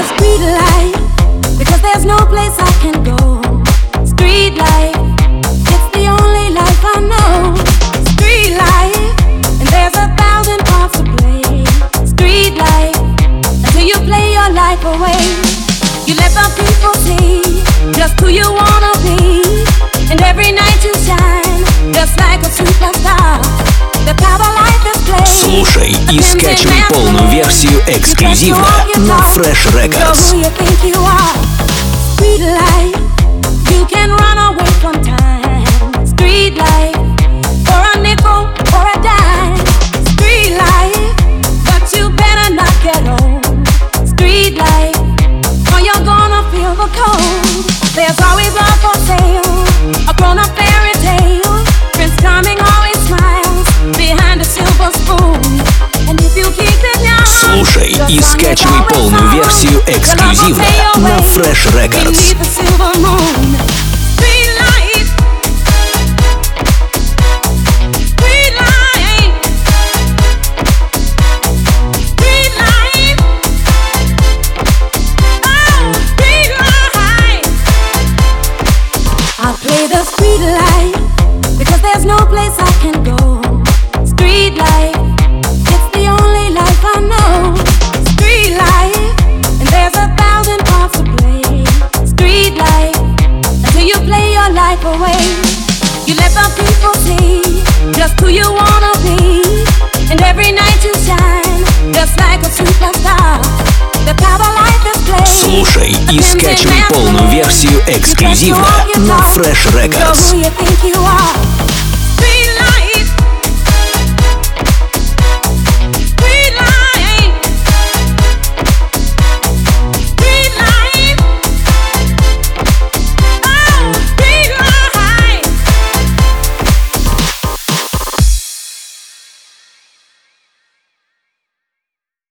street life because there's no place I can go. Street life, it's the only life I know. Street life, and there's a thousand parts to play. Street life, until you play your life away. You let the people see just who you wanna Street life, or you're gonna feel the cold. There's always love for sale, и скачивай полную версию эксклюзивно на Fresh Records. Beneath the silver moon. Street light. Street light. Street light. Oh, street light. I play the street light because there's no place I can go. Street light, away. You let the people see just who you wanna be, and every night you shine just like a superstar. The power life is played. Слушай и скачивай полную версию эксклюзивно на Fresh Know Records.